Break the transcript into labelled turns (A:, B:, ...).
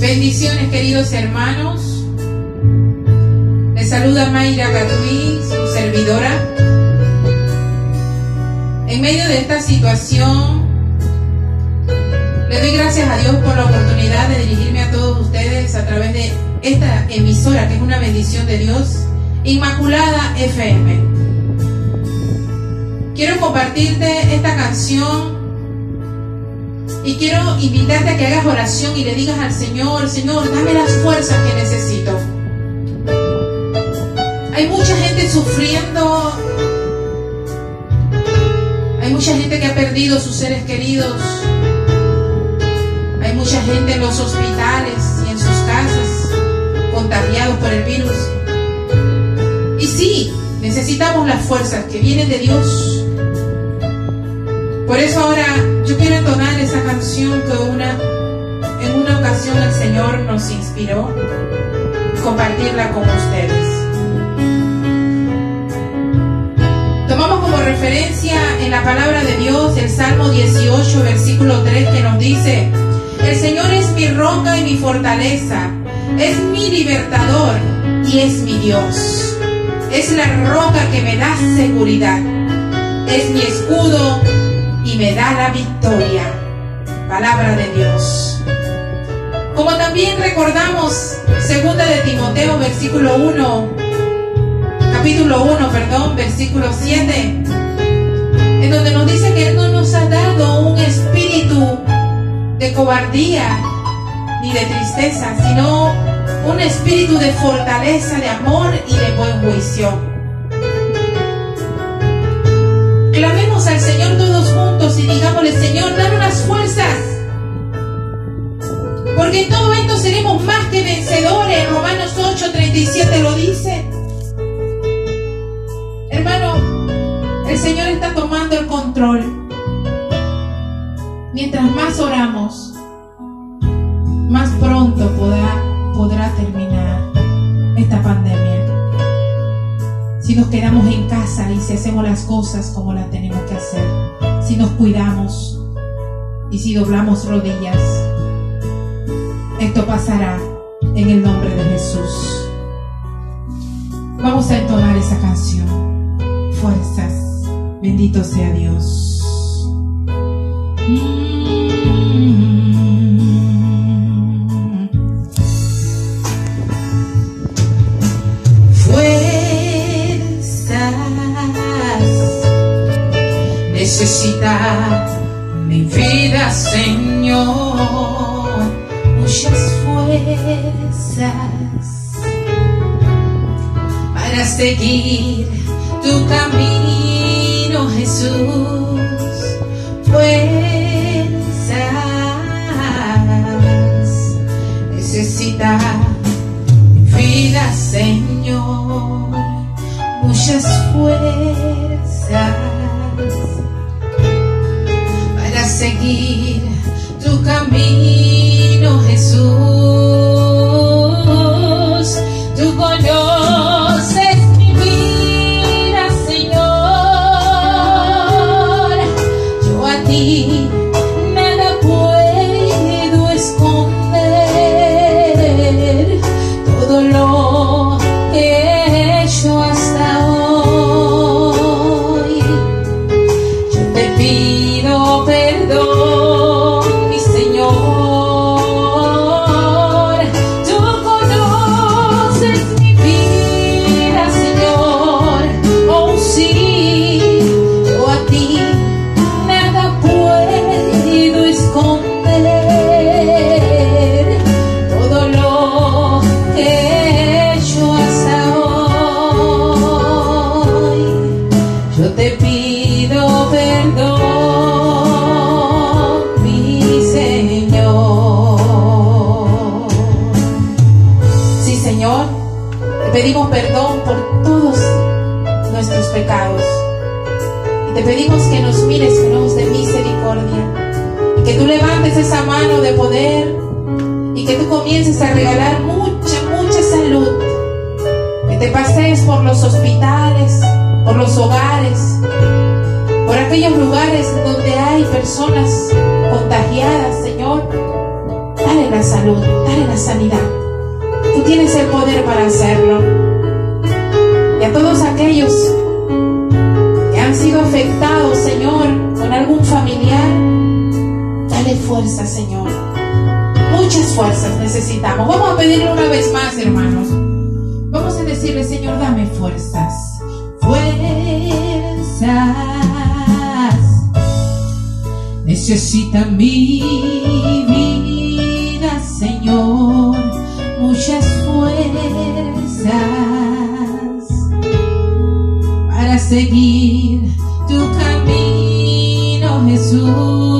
A: Bendiciones queridos hermanos. Les saluda Mayra Gatuí, su servidora. En medio de esta situación, le doy gracias a Dios por la oportunidad de dirigirme a todos ustedes a través de esta emisora, que es una bendición de Dios, Inmaculada FM. Quiero compartirte esta canción y quiero invitarte a que hagas oración y le digas al Señor, Señor, dame las fuerzas que necesito. Hay mucha gente sufriendo. Hay mucha gente que ha perdido sus seres queridos. Hay mucha gente en los hospitales y en sus casas contagiados por el virus. Y sí, necesitamos las fuerzas que vienen de Dios por eso ahora yo quiero entonar esa canción que una, en una ocasión el Señor nos inspiró compartirla con ustedes. Tomamos como referencia en la palabra de Dios el Salmo 18, versículo 3, que nos dice, el Señor es mi roca y mi fortaleza, es mi libertador y es mi Dios. Es la roca que me da seguridad, es mi escudo y me da la victoria. Palabra de Dios. Como también recordamos, segunda de Timoteo, versículo 1, capítulo 1, perdón, versículo 7, en donde nos dice que Él no nos ha dado un espíritu de cobardía ni de tristeza, sino un espíritu de fortaleza, de amor y de buen juicio. Y digámosle, Señor, dame las fuerzas. Porque en todo esto seremos más que vencedores. Romanos 8, 37 lo dice. Hermano, el Señor está tomando el control. Mientras más oramos, más pronto podrá, podrá terminar esta pandemia si nos quedamos en casa y si hacemos las cosas como las tenemos que hacer, si nos cuidamos y si doblamos rodillas, esto pasará en el nombre de Jesús. Vamos a entonar esa canción. Fuerzas. Bendito sea Dios. Necesita mi vida, Señor, muchas fuerzas para seguir tu camino, Jesús. Fuerzas necesita mi vida, Señor, muchas fuerzas seguir tu camino, Jesús. Pedimos perdón por todos nuestros pecados. Y te pedimos que nos mires con ojos de misericordia. Y que tú levantes esa mano de poder. Y que tú comiences a regalar mucha, mucha salud. Que te pasees por los hospitales, por los hogares, por aquellos lugares donde hay personas contagiadas salud, dale la sanidad. Tú tienes el poder para hacerlo. Y a todos aquellos que han sido afectados, Señor, con algún familiar, dale fuerza, Señor. Muchas fuerzas necesitamos. Vamos a pedirle una vez más, hermanos. Vamos a decirle, Señor, dame fuerzas. Fuerzas. Necesita mi seguir tu camino, Jesús.